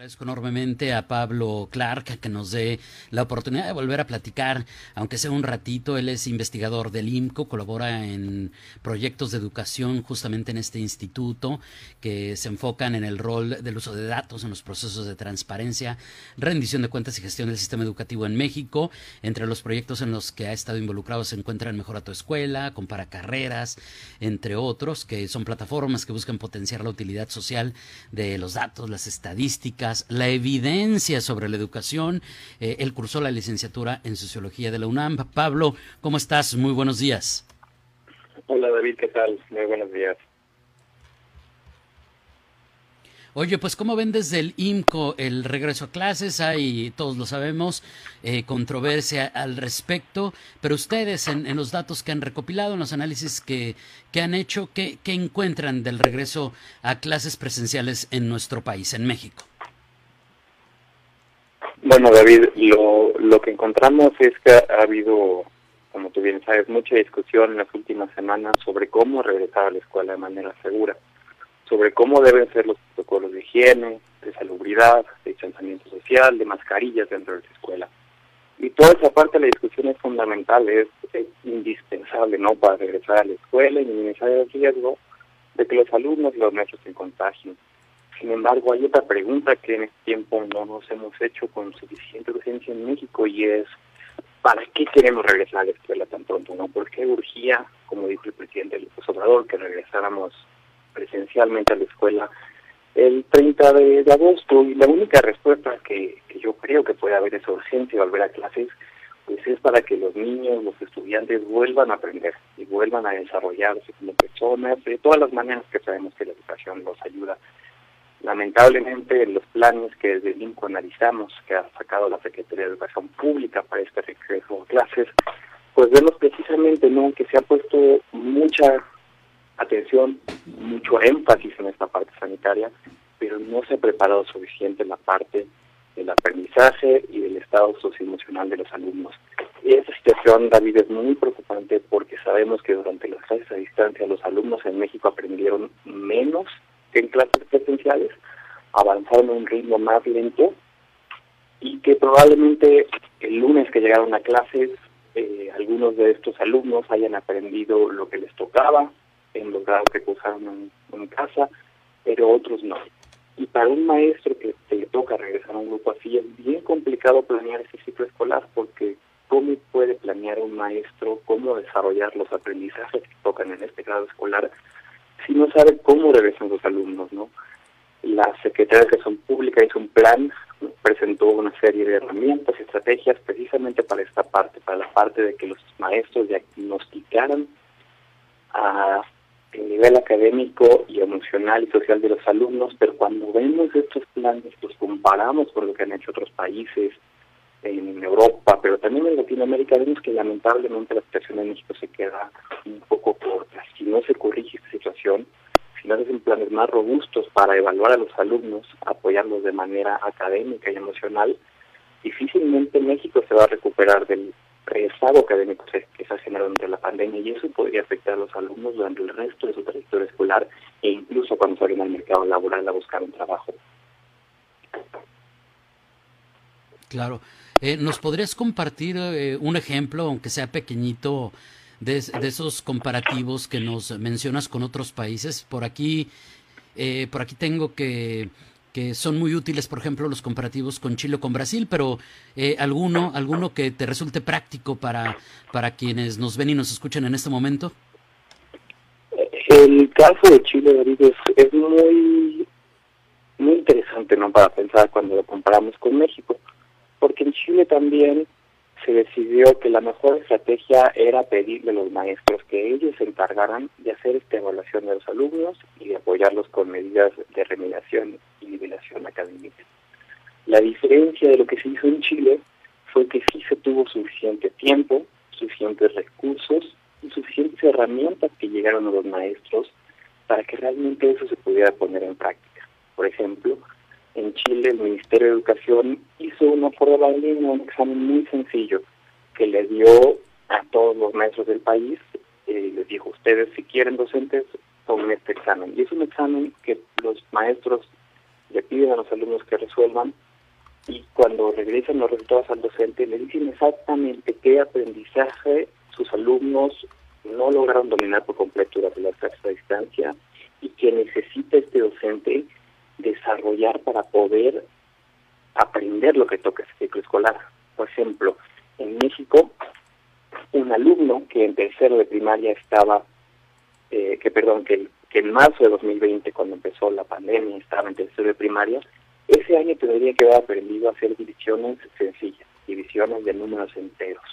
Agradezco enormemente a Pablo Clark que nos dé la oportunidad de volver a platicar, aunque sea un ratito. Él es investigador del IMCO, colabora en proyectos de educación justamente en este instituto que se enfocan en el rol del uso de datos en los procesos de transparencia, rendición de cuentas y gestión del sistema educativo en México. Entre los proyectos en los que ha estado involucrado se encuentran Mejora tu Escuela, Compara Carreras, entre otros, que son plataformas que buscan potenciar la utilidad social de los datos, las estadísticas la evidencia sobre la educación. Eh, él cursó la licenciatura en Sociología de la UNAM. Pablo, ¿cómo estás? Muy buenos días. Hola David, ¿qué tal? Muy buenos días. Oye, pues ¿cómo ven desde el IMCO el regreso a clases? Hay, todos lo sabemos, eh, controversia al respecto, pero ustedes en, los datos que han recopilado, en los análisis que, que han hecho, ¿qué, ¿qué encuentran del regreso a clases presenciales en nuestro país, en México? Bueno, David, lo, lo que encontramos es que ha habido, como tú bien sabes, mucha discusión en las últimas semanas sobre cómo regresar a la escuela de manera segura, sobre cómo deben ser los protocolos de higiene, de salubridad, de distanciamiento social, de mascarillas dentro de la escuela. Y toda esa parte de la discusión es fundamental, es, indispensable, ¿no?, para regresar a la escuela y minimizar el riesgo de que los alumnos y los maestros se contagien. Sin embargo, hay otra pregunta que en este tiempo no nos hemos hecho con suficiente urgencia en México y es, ¿para qué queremos regresar a la escuela tan pronto? no ¿Por qué urgía, como dijo el presidente López Obrador, que regresáramos presencialmente a la escuela el 30 de, agosto? Y la única respuesta que, que yo creo que puede haber esa urgencia de volver a clases pues es para que los niños, los estudiantes vuelvan a aprender y vuelvan a desarrollarse como personas de todas las maneras que sabemos que la educación los ayuda Lamentablemente, los planes que desde el INCO analizamos, que ha sacado la Secretaría de Educación Pública para este regreso a clases, pues vemos precisamente ¿no? que se ha puesto mucha atención, mucho énfasis en esta parte sanitaria, pero no se ha preparado suficiente la parte del aprendizaje y del estado socioemocional de los alumnos. Y esa situación, David, es muy preocupante porque sabemos que durante las clases a distancia los alumnos en México aprendieron menos en clases presenciales avanzaron a un ritmo más lento y que probablemente el lunes que llegaron a clases eh, algunos de estos alumnos hayan aprendido lo que les tocaba en los grados que cursaron en, casa, pero otros no. Y para un maestro que le toca regresar a un grupo así es bien complicado planear ese ciclo escolar porque ¿cómo puede planear un maestro cómo desarrollar los aprendizajes que tocan en este grado escolar si no sabe cómo regresan sus alumnos, ¿no? La Secretaría de Educación Pública hizo un plan, presentó una serie de herramientas y estrategias precisamente para esta parte, para la parte de que los maestros diagnosticaran a el nivel académico y emocional y social de los alumnos, pero cuando vemos estos planes, los comparamos con lo que han hecho otros países, en Europa, pero también en Latinoamérica, vemos que lamentablemente la situación en México se queda un poco corta. Si no se corrige esta situación, si no hacen planes más robustos para evaluar a los alumnos, apoyarlos de manera académica y emocional, difícilmente México se va a recuperar del rezago académico que se ha generado durante la pandemia y eso podría afectar a los alumnos durante el resto de su trayectoria escolar e incluso cuando salgan al mercado laboral a buscar un trabajo. Claro. Eh, ¿Nos podrías compartir eh, un ejemplo, aunque sea pequeñito, de, esos comparativos que nos mencionas con otros países? Por aquí, eh, por aquí tengo que, que son muy útiles, por ejemplo, los comparativos con Chile o con Brasil, pero alguno, alguno que te resulte práctico para, para quienes nos ven y nos escuchan en este momento. El caso de Chile, David, es, es muy, muy interesante, ¿no? Para pensar cuando lo comparamos con México porque en Chile también se decidió que la mejor estrategia era pedirle a los maestros que ellos se encargaran de hacer esta evaluación de los alumnos y de apoyarlos con medidas de remediación y nivelación académica. La diferencia de lo que se hizo en Chile fue que sí se tuvo suficiente tiempo, suficientes recursos y suficientes herramientas que llegaron a los maestros para que realmente eso se pudiera poner en práctica. Por ejemplo, en Chile el Ministerio de Educación hizo una prueba en línea, un examen muy sencillo que le dio a todos los maestros del país, les dijo, ustedes si quieren docentes, tomen este examen. Y es un examen que los maestros le piden a los alumnos que resuelvan y cuando regresan los resultados al docente le dicen exactamente qué aprendizaje sus alumnos no lograron dominar por completo durante la clase a distancia y que necesita este docente desarrollar para poder aprender lo que toca ese ciclo escolar. Por ejemplo, en México, un alumno que en tercero de primaria estaba, eh, que perdón, que, que en marzo de 2020, cuando empezó la pandemia, estaba en tercero de primaria, ese año tendría que haber aprendido a hacer divisiones sencillas, divisiones de números enteros.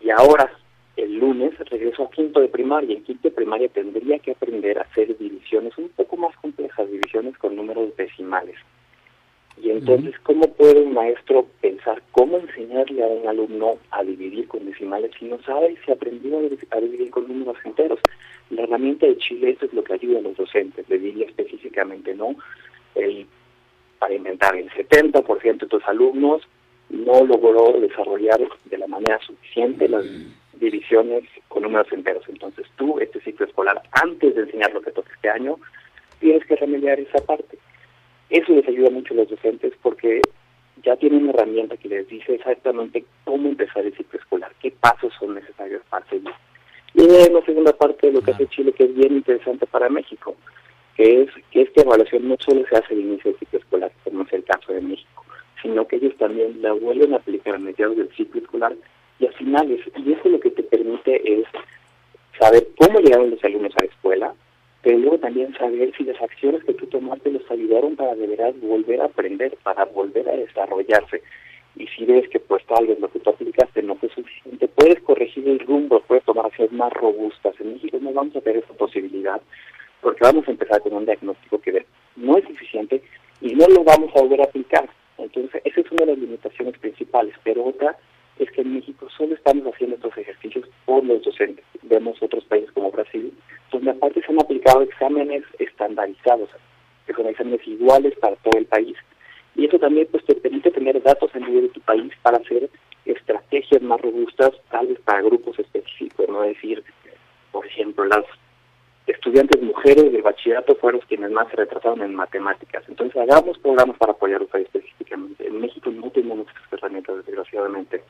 Y ahora, el lunes, regresó a quinto de primaria. En quinto de primaria tendría que aprender a hacer divisiones un poco más complejas, divisiones con números decimales. Y entonces, ¿cómo puede un maestro pensar cómo enseñarle a un alumno a dividir con decimales si no sabe si aprendió a dividir con números enteros? La herramienta de Chile, eso es lo que ayuda a los docentes, le diría específicamente, ¿no? El, para inventar, el 70% de tus alumnos no logró desarrollar de la manera suficiente las divisiones con números enteros. Entonces tú, este ciclo escolar, antes de enseñar lo que toca este año, tienes que remediar esa parte. Eso les ayuda mucho a los docentes porque ya tienen una herramienta que les dice exactamente cómo empezar el ciclo escolar, qué pasos son necesarios para seguir. Y la segunda parte de lo que hace Chile que es bien interesante para México, que es que esta evaluación no solo se hace al inicio del ciclo escolar, como es el caso de México, sino que ellos también la vuelven a aplicar a mediados del ciclo escolar y a finales. Y eso lo que te permite es saber cómo llegaron los alumnos a la escuela, pero luego también saber si las acciones que tú tomaste los ayudaron para de verdad volver a aprender, para volver a desarrollarse. Y si ves que pues tal vez lo que tú aplicaste no fue suficiente, puedes corregir el rumbo, puedes tomar acciones más robustas. En México no vamos a tener esa posibilidad porque vamos a empezar con un diagnóstico que no es suficiente y no lo vamos a volver a aplicar. Entonces, esa es una de las limitaciones principales, pero otra es que en México solo estamos haciendo estos ejercicios por los docentes. Vemos otros países como Brasil, donde aparte se han aplicado exámenes estandarizados, que son exámenes iguales para todo el país. Y eso también pues te permite tener datos a nivel de tu país para hacer estrategias más robustas, tal vez para grupos específicos, no decir, por ejemplo, las estudiantes mujeres de bachillerato fueron quienes más se retrasaron en matemáticas. Entonces hagamos programas para apoyarlos ahí específicamente. En México no tenemos estas herramientas, desgraciadamente.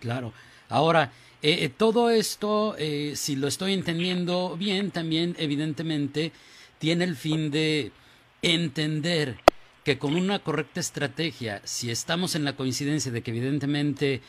Claro. Ahora, eh, eh, todo esto, eh, si lo estoy entendiendo bien, también evidentemente tiene el fin de entender que con una correcta estrategia, si estamos en la coincidencia de que evidentemente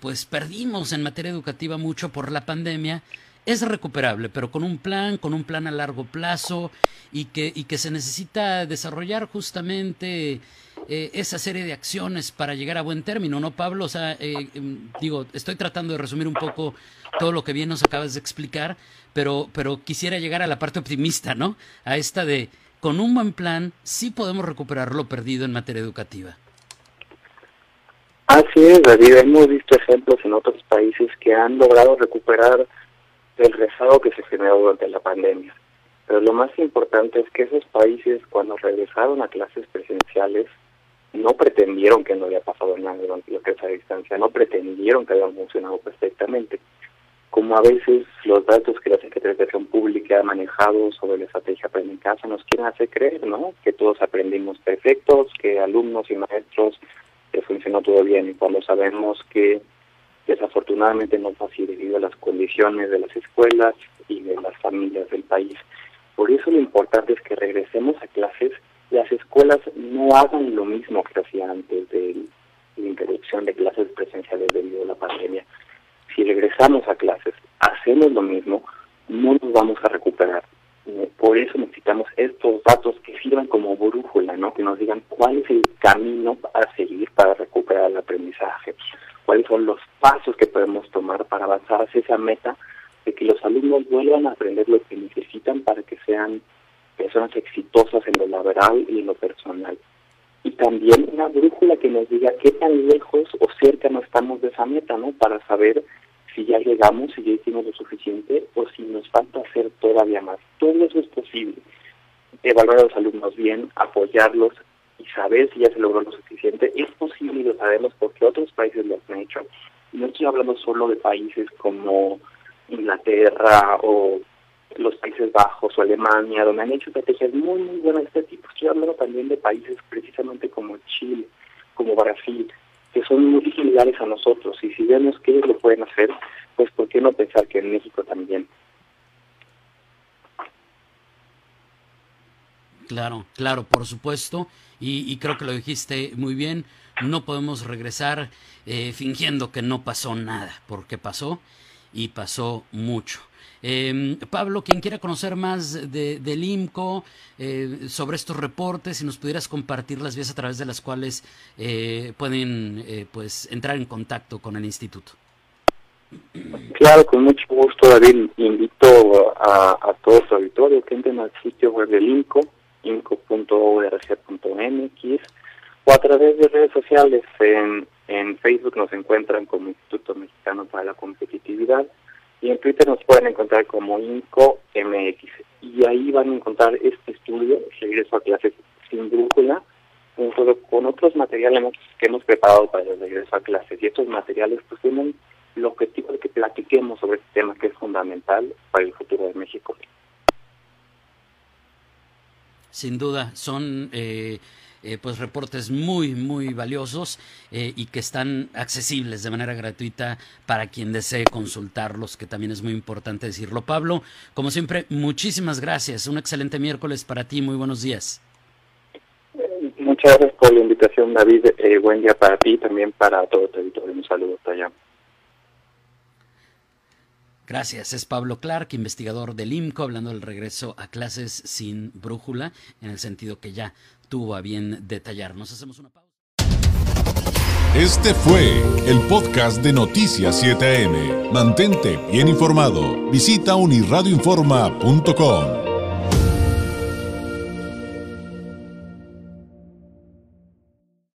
pues perdimos en materia educativa mucho por la pandemia, es recuperable, pero con un plan, con un plan a largo plazo y que, y que se necesita desarrollar justamente eh, esa serie de acciones para llegar a buen término, ¿no, Pablo? O sea, eh, em, digo, estoy tratando de resumir un poco todo lo que bien nos acabas de explicar, pero, pero quisiera llegar a la parte optimista, ¿no? A esta de, con un buen plan, sí podemos recuperar lo perdido en materia educativa. Así es, David. Hemos visto ejemplos en otros países que han logrado recuperar el rezago que se generó durante la pandemia. Pero lo más importante es que esos países, cuando regresaron a clases presenciales, no pretendieron que no había pasado nada durante la esa distancia, no pretendieron que habían funcionado perfectamente. Como a veces los datos que la Secretaría de Educación Pública ha manejado sobre la estrategia Aprende en Casa nos quieren hacer creer, ¿no? Que todos aprendimos perfectos, que alumnos y maestros que funcionó todo bien, y cuando sabemos que desafortunadamente no fue así debido a las condiciones de las escuelas y de las familias del país. Por eso lo importante es que regresemos a clases las escuelas no hagan lo mismo que hacían antes de la interrupción de clases presenciales debido a la pandemia. Si regresamos a clases, hacemos lo mismo, no nos vamos a recuperar. Eh, por eso necesitamos estos datos que sirvan como brújula, ¿no? Que nos digan cuál es el camino a seguir para recuperar el aprendizaje, cuáles son los pasos que podemos tomar para avanzar hacia esa meta de que los alumnos vuelvan a aprender lo que necesitan para que sean personas exitosas en lo laboral y en lo personal. Y también una brújula que nos diga qué tan lejos o cerca no estamos de esa meta, ¿no? Para saber si ya llegamos, si ya hicimos lo suficiente o si nos falta hacer todavía más. Todo eso es posible. Evaluar a los alumnos bien, apoyarlos y saber si ya se logró lo suficiente. Es posible y lo sabemos porque otros países lo han hecho. No estoy hablando solo de países como Inglaterra o los Países Bajos o Alemania, donde han hecho estrategias muy, muy buenas de este tipo. Estoy hablando también de países precisamente como Chile, como Brasil, que son muy similares a nosotros. Y si vemos que ellos lo pueden hacer, pues ¿por qué no pensar que en México también? Claro, claro, por supuesto. Y, creo que lo dijiste muy bien. No podemos regresar eh, fingiendo que no pasó nada, porque pasó y pasó mucho. Eh, Pablo, quien quiera conocer más de, del IMCO, eh, sobre estos reportes, si nos pudieras compartir las vías a través de las cuales eh, pueden eh, pues entrar en contacto con el instituto. Claro, con mucho gusto, David. Invito a, a todo su auditorio que entren al sitio web del IMCO, imco.org.mx, o a través de redes sociales. En, en Facebook nos encuentran como Instituto Mexicano para la Competitividad y en Twitter nos pueden encontrar como INCO-MX. Y ahí van a encontrar este estudio, regreso a clases sin brújula, junto con otros materiales que hemos preparado para el regreso a clases. Y estos materiales pues tienen el objetivo de que platiquemos sobre este tema que es fundamental para el futuro de México. Sin duda, son... Eh eh, pues reportes muy, muy valiosos eh, y que están accesibles de manera gratuita para quien desee consultarlos, que también es muy importante decirlo. Pablo, como siempre, muchísimas gracias. Un excelente miércoles para ti. Muy buenos días. Muchas gracias por la invitación, David. Eh, buen día para ti y también para todo el territorio. Un saludo hasta allá. Gracias. Es Pablo Clark, investigador del IMCO, hablando del regreso a clases sin brújula, en el sentido que ya tuvo a bien detallarnos. Hacemos una pausa. Este fue el podcast de Noticias 7am. Mantente bien informado. Visita unirradioinforma.com.